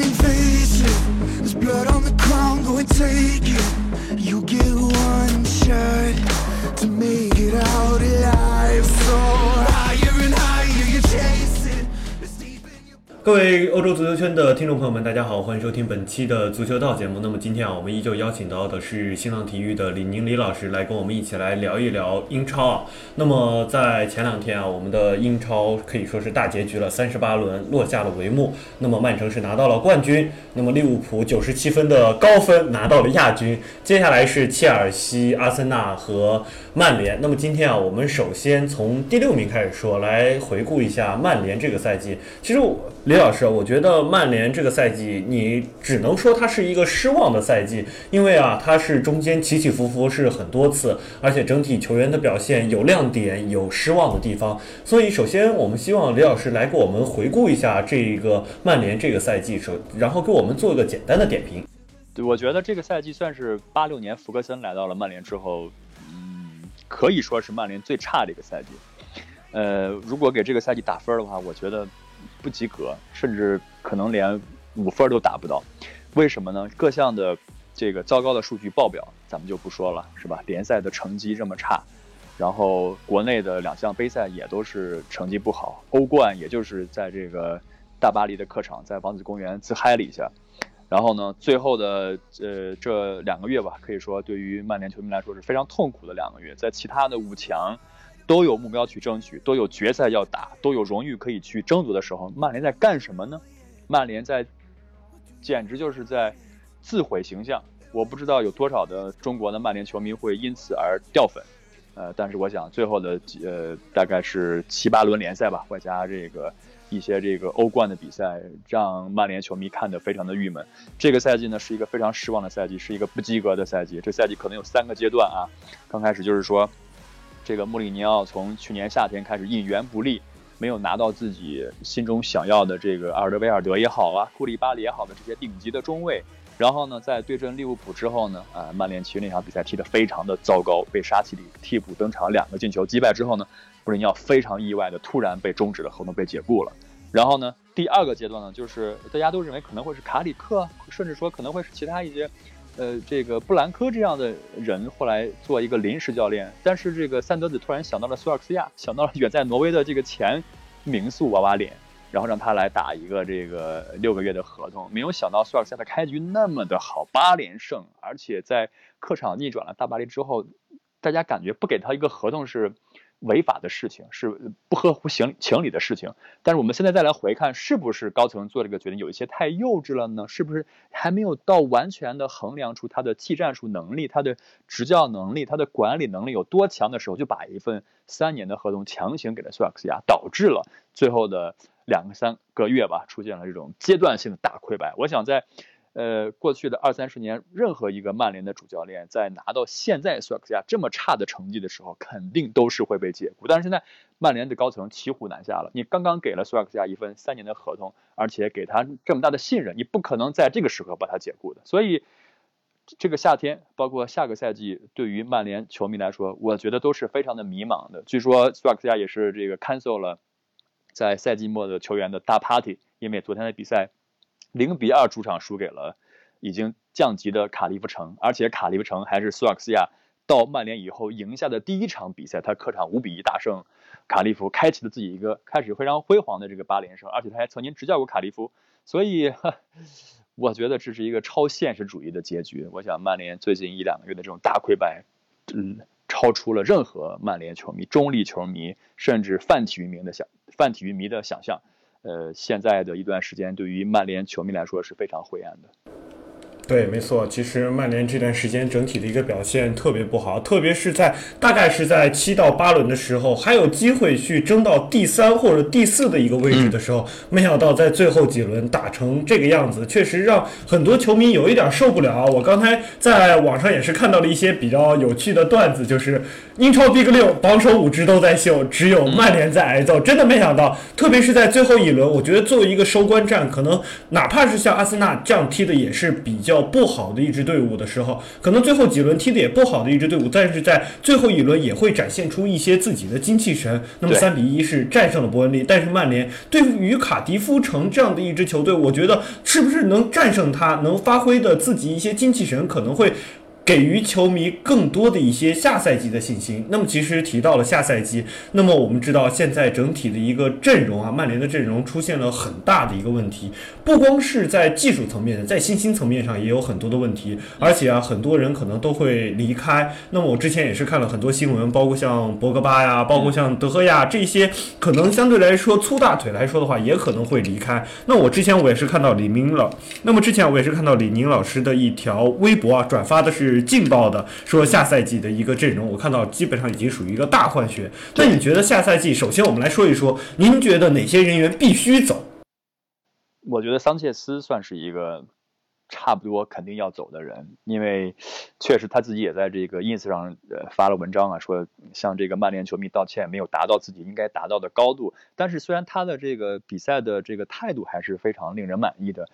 and face. There's blood on the ground, go and take it. 各位欧洲足球圈的听众朋友们，大家好，欢迎收听本期的足球道节目。那么今天啊，我们依旧邀请到的是新浪体育的李宁李老师来跟我们一起来聊一聊英超啊。那么在前两天啊，我们的英超可以说是大结局了，三十八轮落下了帷幕。那么曼城是拿到了冠军，那么利物浦九十七分的高分拿到了亚军。接下来是切尔西、阿森纳和曼联。那么今天啊，我们首先从第六名开始说，来回顾一下曼联这个赛季。其实我李老师，我觉得曼联这个赛季，你只能说它是一个失望的赛季，因为啊，它是中间起起伏伏是很多次，而且整体球员的表现有亮点，有失望的地方。所以，首先我们希望李老师来给我们回顾一下这个曼联这个赛季，首然后给我们做一个简单的点评。对，我觉得这个赛季算是八六年福格森来到了曼联之后，嗯，可以说是曼联最差的一个赛季。呃，如果给这个赛季打分的话，我觉得。不及格，甚至可能连五分都达不到，为什么呢？各项的这个糟糕的数据报表咱们就不说了，是吧？联赛的成绩这么差，然后国内的两项杯赛也都是成绩不好，欧冠也就是在这个大巴黎的客场，在王子公园自嗨了一下，然后呢，最后的呃这两个月吧，可以说对于曼联球迷来说是非常痛苦的两个月，在其他的五强。都有目标去争取，都有决赛要打，都有荣誉可以去争夺的时候，曼联在干什么呢？曼联在，简直就是在自毁形象。我不知道有多少的中国的曼联球迷会因此而掉粉，呃，但是我想最后的呃大概是七八轮联赛吧，外加这个一些这个欧冠的比赛，让曼联球迷看得非常的郁闷。这个赛季呢是一个非常失望的赛季，是一个不及格的赛季。这赛季可能有三个阶段啊，刚开始就是说。这个穆里尼奥从去年夏天开始引援不利，没有拿到自己心中想要的这个阿尔德维尔德也好啊，库里巴里也好的这些顶级的中卫。然后呢，在对阵利物浦之后呢，啊，曼联其实那场比赛踢得非常的糟糕，被沙奇里替补登场两个进球击败之后呢，穆里尼奥非常意外的突然被终止了合同，被解雇了。然后呢，第二个阶段呢，就是大家都认为可能会是卡里克，甚至说可能会是其他一些。呃，这个布兰科这样的人后来做一个临时教练，但是这个三德子突然想到了苏尔克斯亚，想到了远在挪威的这个前名宿娃娃脸，然后让他来打一个这个六个月的合同。没有想到苏尔克斯亚的开局那么的好，八连胜，而且在客场逆转了大巴黎之后，大家感觉不给他一个合同是。违法的事情是不合乎情情理的事情，但是我们现在再来回看，是不是高层做这个决定有一些太幼稚了呢？是不是还没有到完全的衡量出他的技战术能力、他的执教能力、他的管理能力有多强的时候，就把一份三年的合同强行给了苏尔克斯亚，导致了最后的两个三个月吧，出现了这种阶段性的大溃败。我想在。呃，过去的二三十年，任何一个曼联的主教练在拿到现在苏尔克亚这么差的成绩的时候，肯定都是会被解雇。但是现在曼联的高层骑虎难下了，你刚刚给了苏尔克亚一份三年的合同，而且给他这么大的信任，你不可能在这个时候把他解雇的。所以这个夏天，包括下个赛季，对于曼联球迷来说，我觉得都是非常的迷茫的。据说苏尔克亚也是这个 cancel 了在赛季末的球员的大 party，因为昨天的比赛。零比二主场输给了已经降级的卡利夫城，而且卡利夫城还是苏尔克斯亚到曼联以后赢下的第一场比赛，他客场五比一大胜卡利夫，开启了自己一个开始非常辉煌的这个八连胜，而且他还曾经执教过卡利夫，所以 我觉得这是一个超现实主义的结局。我想曼联最近一两个月的这种大溃败，嗯，超出了任何曼联球迷、中立球迷甚至泛体育迷的想泛体育迷的想象。呃，现在的一段时间对于曼联球迷来说是非常灰暗的。对，没错。其实曼联这段时间整体的一个表现特别不好，特别是在大概是在七到八轮的时候，还有机会去争到第三或者第四的一个位置的时候，没想到在最后几轮打成这个样子，确实让很多球迷有一点受不了。我刚才在网上也是看到了一些比较有趣的段子，就是英超 Big 六榜首五支都在秀，只有曼联在挨揍。真的没想到，特别是在最后一轮，我觉得作为一个收官战，可能哪怕是像阿森纳这样踢的也是比较。不好的一支队伍的时候，可能最后几轮踢的也不好的一支队伍，但是在最后一轮也会展现出一些自己的精气神。那么三比一是战胜了伯恩利，但是曼联对于卡迪夫城这样的一支球队，我觉得是不是能战胜他，能发挥的自己一些精气神，可能会。给予球迷更多的一些下赛季的信心。那么，其实提到了下赛季，那么我们知道现在整体的一个阵容啊，曼联的阵容出现了很大的一个问题，不光是在技术层面，在信心层面上也有很多的问题，而且啊，很多人可能都会离开。那么我之前也是看了很多新闻，包括像博格巴呀，包括像德赫亚这些，可能相对来说粗大腿来说的话，也可能会离开。那我之前我也是看到李明老，那么之前我也是看到李宁老师的一条微博啊，转发的是。是劲爆的，说下赛季的一个阵容，我看到基本上已经属于一个大换血。那你觉得下赛季，首先我们来说一说，您觉得哪些人员必须走？我觉得桑切斯算是一个差不多肯定要走的人，因为确实他自己也在这个 ins 上呃发了文章啊，说向这个曼联球迷道歉，没有达到自己应该达到的高度。但是虽然他的这个比赛的这个态度还是非常令人满意的。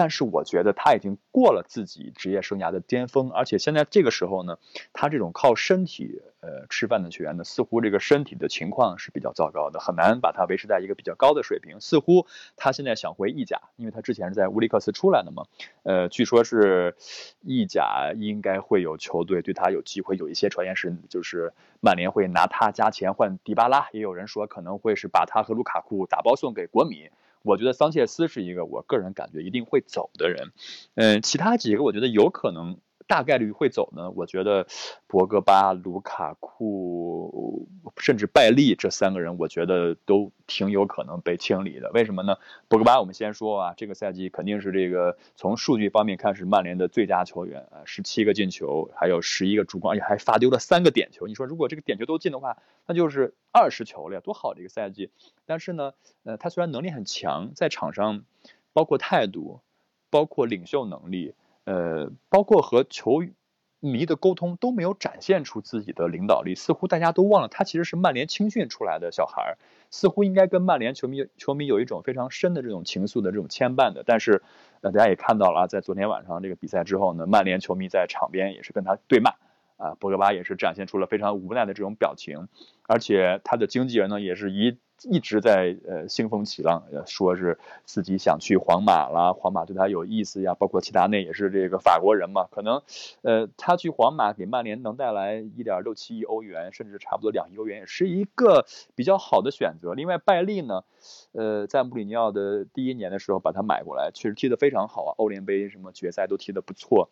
但是我觉得他已经过了自己职业生涯的巅峰，而且现在这个时候呢，他这种靠身体呃吃饭的球员呢，似乎这个身体的情况是比较糟糕的，很难把他维持在一个比较高的水平。似乎他现在想回意甲，因为他之前是在乌里克斯出来的嘛，呃，据说是意甲应该会有球队对他有机会，有一些传言是就是曼联会拿他加钱换迪巴拉，也有人说可能会是把他和卢卡库打包送给国米。我觉得桑切斯是一个我个人感觉一定会走的人，嗯，其他几个我觉得有可能。大概率会走呢？我觉得博格巴、卢卡库，甚至拜利这三个人，我觉得都挺有可能被清理的。为什么呢？博格巴，我们先说啊，这个赛季肯定是这个从数据方面看是曼联的最佳球员啊，十七个进球，还有十一个助攻，而且还罚丢了三个点球。你说如果这个点球都进的话，那就是二十球了呀，多好的一个赛季！但是呢，呃，他虽然能力很强，在场上，包括态度，包括领袖能力。呃，包括和球迷的沟通都没有展现出自己的领导力，似乎大家都忘了他其实是曼联青训出来的小孩儿，似乎应该跟曼联球迷球迷有一种非常深的这种情愫的这种牵绊的。但是，呃，大家也看到了，在昨天晚上这个比赛之后呢，曼联球迷在场边也是跟他对骂，啊，博格巴也是展现出了非常无奈的这种表情，而且他的经纪人呢也是一。一直在呃兴风起浪，说是自己想去皇马啦，皇马对他有意思呀，包括齐达内也是这个法国人嘛，可能，呃，他去皇马给曼联能带来一点六七亿欧元，甚至差不多两亿欧元，也是一个比较好的选择。另外，拜利呢，呃，在穆里尼奥的第一年的时候把他买过来，确实踢得非常好啊，欧联杯什么决赛都踢得不错。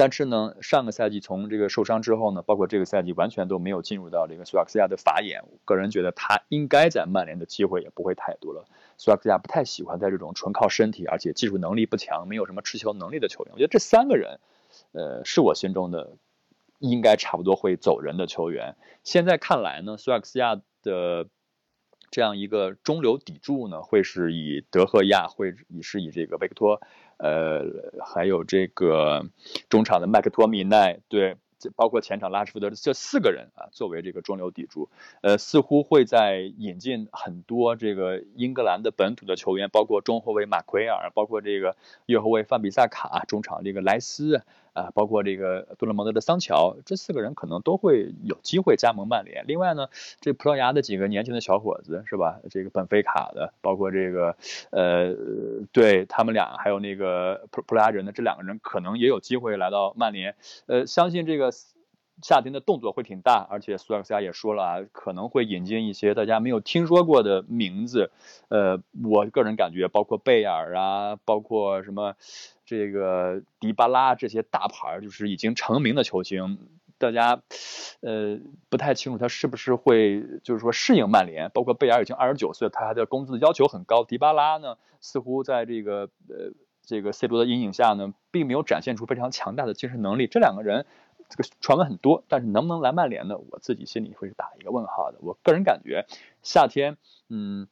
但是呢，上个赛季从这个受伤之后呢，包括这个赛季完全都没有进入到这个苏亚克斯亚的法眼。个人觉得他应该在曼联的机会也不会太多了。苏亚克斯亚不太喜欢在这种纯靠身体，而且技术能力不强、没有什么持球能力的球员。我觉得这三个人，呃，是我心中的应该差不多会走人的球员。现在看来呢，苏亚克斯亚的。这样一个中流砥柱呢，会是以德赫亚，会以是以这个维克托，呃，还有这个中场的麦克托米奈，对，包括前场拉什福德这四个人啊，作为这个中流砥柱，呃，似乎会在引进很多这个英格兰的本土的球员，包括中后卫马奎尔，包括这个右后卫范比萨卡，中场这个莱斯。啊，包括这个多特蒙德的桑乔，这四个人可能都会有机会加盟曼联。另外呢，这葡萄牙的几个年轻的小伙子是吧？这个本菲卡的，包括这个呃，对他们俩，还有那个葡葡萄牙人的这两个人，可能也有机会来到曼联。呃，相信这个夏天的动作会挺大，而且苏亚克斯亚也说了啊，可能会引进一些大家没有听说过的名字。呃，我个人感觉，包括贝尔啊，包括什么。这个迪巴拉这些大牌就是已经成名的球星，大家呃不太清楚他是不是会就是说适应曼联。包括贝尔已经二十九岁，他的工资要求很高。迪巴拉呢，似乎在这个呃这个 C 罗的阴影下呢，并没有展现出非常强大的精神能力。这两个人这个传闻很多，但是能不能来曼联呢？我自己心里会是打一个问号的。我个人感觉，夏天，嗯，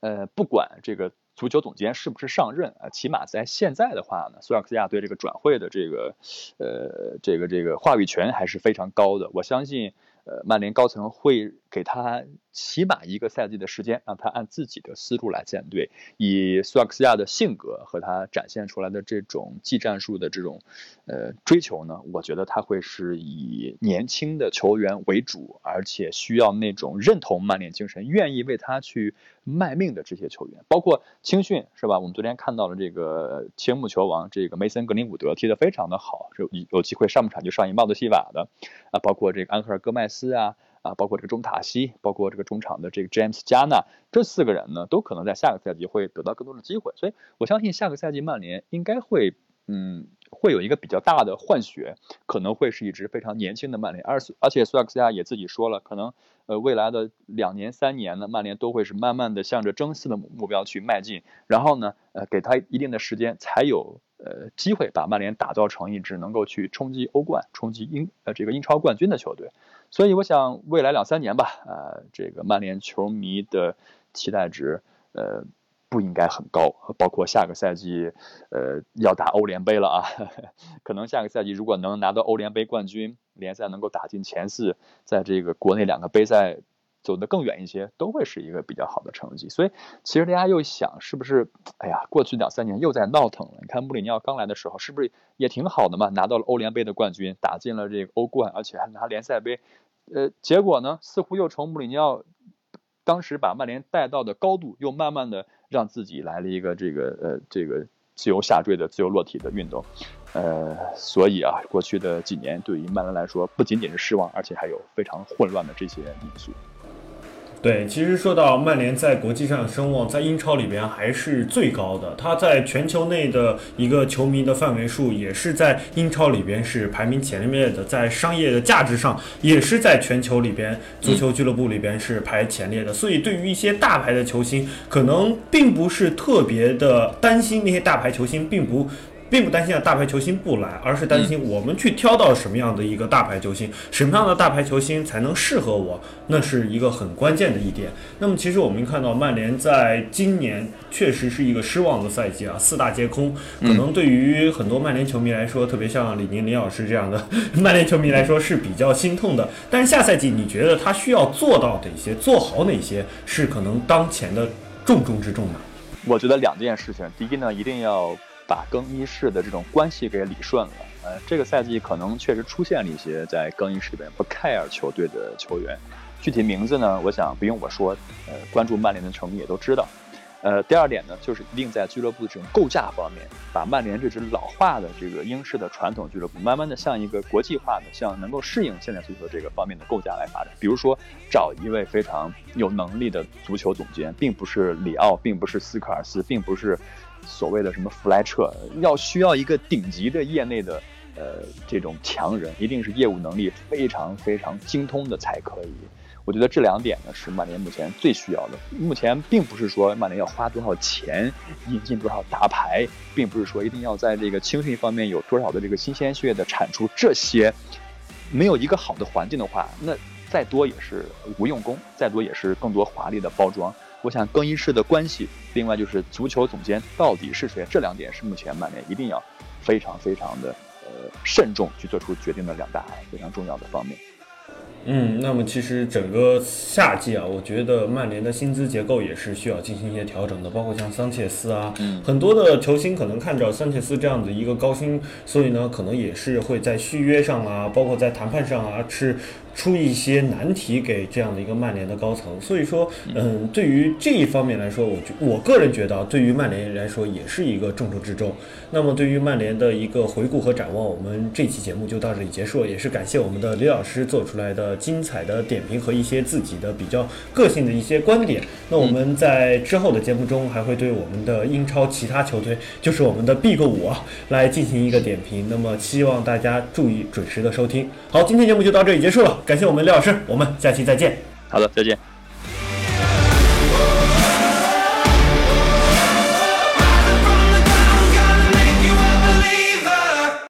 呃，不管这个。足球总监是不是上任啊？起码在现在的话呢，索尔斯亚对这个转会的这个，呃，这个这个话语权还是非常高的。我相信。呃，曼联高层会给他起码一个赛季的时间，让他按自己的思路来建队。以苏亚克斯亚的性格和他展现出来的这种技战术的这种呃追求呢，我觉得他会是以年轻的球员为主，而且需要那种认同曼联精神、愿意为他去卖命的这些球员。包括青训是吧？我们昨天看到了这个青木球王这个梅森格林伍德踢得非常的好，有有机会上半场就上演帽子戏法的啊，包括这个安赫尔戈麦斯。斯啊啊，包括这个中塔西，包括这个中场的这个 James 加纳，这四个人呢，都可能在下个赛季会得到更多的机会，所以我相信下个赛季曼联应该会，嗯，会有一个比较大的换血，可能会是一支非常年轻的曼联，而而且苏亚克斯亚也自己说了，可能呃未来的两年三年呢，曼联都会是慢慢的向着争四的目标去迈进，然后呢，呃，给他一定的时间，才有呃机会把曼联打造成一支能够去冲击欧冠、冲击英呃这个英超冠军的球队。所以我想，未来两三年吧，呃，这个曼联球迷的期待值，呃，不应该很高。包括下个赛季，呃，要打欧联杯了啊，可能下个赛季如果能拿到欧联杯冠军，联赛能够打进前四，在这个国内两个杯赛。走得更远一些，都会是一个比较好的成绩。所以，其实大家又想，是不是？哎呀，过去两三年又在闹腾了。你看穆里尼奥刚来的时候，是不是也挺好的嘛？拿到了欧联杯的冠军，打进了这个欧冠，而且还拿联赛杯。呃，结果呢，似乎又从穆里尼奥当时把曼联带到的高度，又慢慢的让自己来了一个这个呃这个自由下坠的自由落体的运动。呃，所以啊，过去的几年对于曼联来说，不仅仅是失望，而且还有非常混乱的这些因素。对，其实说到曼联在国际上的声望，在英超里边还是最高的。他在全球内的一个球迷的范围数，也是在英超里边是排名前列的。在商业的价值上，也是在全球里边足球俱乐部里边是排前列的。所以，对于一些大牌的球星，可能并不是特别的担心那些大牌球星并不。并不担心啊，大牌球星不来，而是担心我们去挑到什么样的一个大牌球星，什么样的大牌球星才能适合我，那是一个很关键的一点。那么，其实我们看到曼联在今年确实是一个失望的赛季啊，四大皆空。可能对于很多曼联球迷来说，特别像李宁李老师这样的 曼联球迷来说是比较心痛的。但是下赛季，你觉得他需要做到哪些，做好哪些，是可能当前的重中之重呢？我觉得两件事情，第一呢，一定要。把更衣室的这种关系给理顺了，呃，这个赛季可能确实出现了一些在更衣室里边不 care 球队的球员，具体名字呢，我想不用我说，呃，关注曼联的球迷也都知道。呃，第二点呢，就是一定在俱乐部的这种构架方面，把曼联这支老化的这个英式的传统俱乐部，慢慢的向一个国际化的，向能够适应现在足球这个方面的构架来发展。比如说，找一位非常有能力的足球总监，并不是里奥，并不是斯科尔斯，并不是。所谓的什么弗莱彻，要需要一个顶级的业内的，呃，这种强人，一定是业务能力非常非常精通的才可以。我觉得这两点呢，是曼联目前最需要的。目前并不是说曼联要花多少钱引进多少大牌，并不是说一定要在这个青训方面有多少的这个新鲜血液的产出，这些没有一个好的环境的话，那再多也是无用功，再多也是更多华丽的包装。我想更衣室的关系，另外就是足球总监到底是谁，这两点是目前曼联一定要非常非常的呃慎重去做出决定的两大非常重要的方面。嗯，那么其实整个夏季啊，我觉得曼联的薪资结构也是需要进行一些调整的，包括像桑切斯啊，很多的球星可能看着桑切斯这样的一个高薪，所以呢，可能也是会在续约上啊，包括在谈判上啊，是。出一些难题给这样的一个曼联的高层，所以说，嗯，对于这一方面来说，我觉我个人觉得，对于曼联来说也是一个重中之重。那么，对于曼联的一个回顾和展望，我们这期节目就到这里结束，也是感谢我们的李老师做出来的精彩的点评和一些自己的比较个性的一些观点。那我们在之后的节目中还会对我们的英超其他球队，就是我们的 Big 五啊，来进行一个点评。那么，希望大家注意准时的收听。好，今天节目就到这里结束了。感谢我们廖老师，我们下期再见。好的，再见。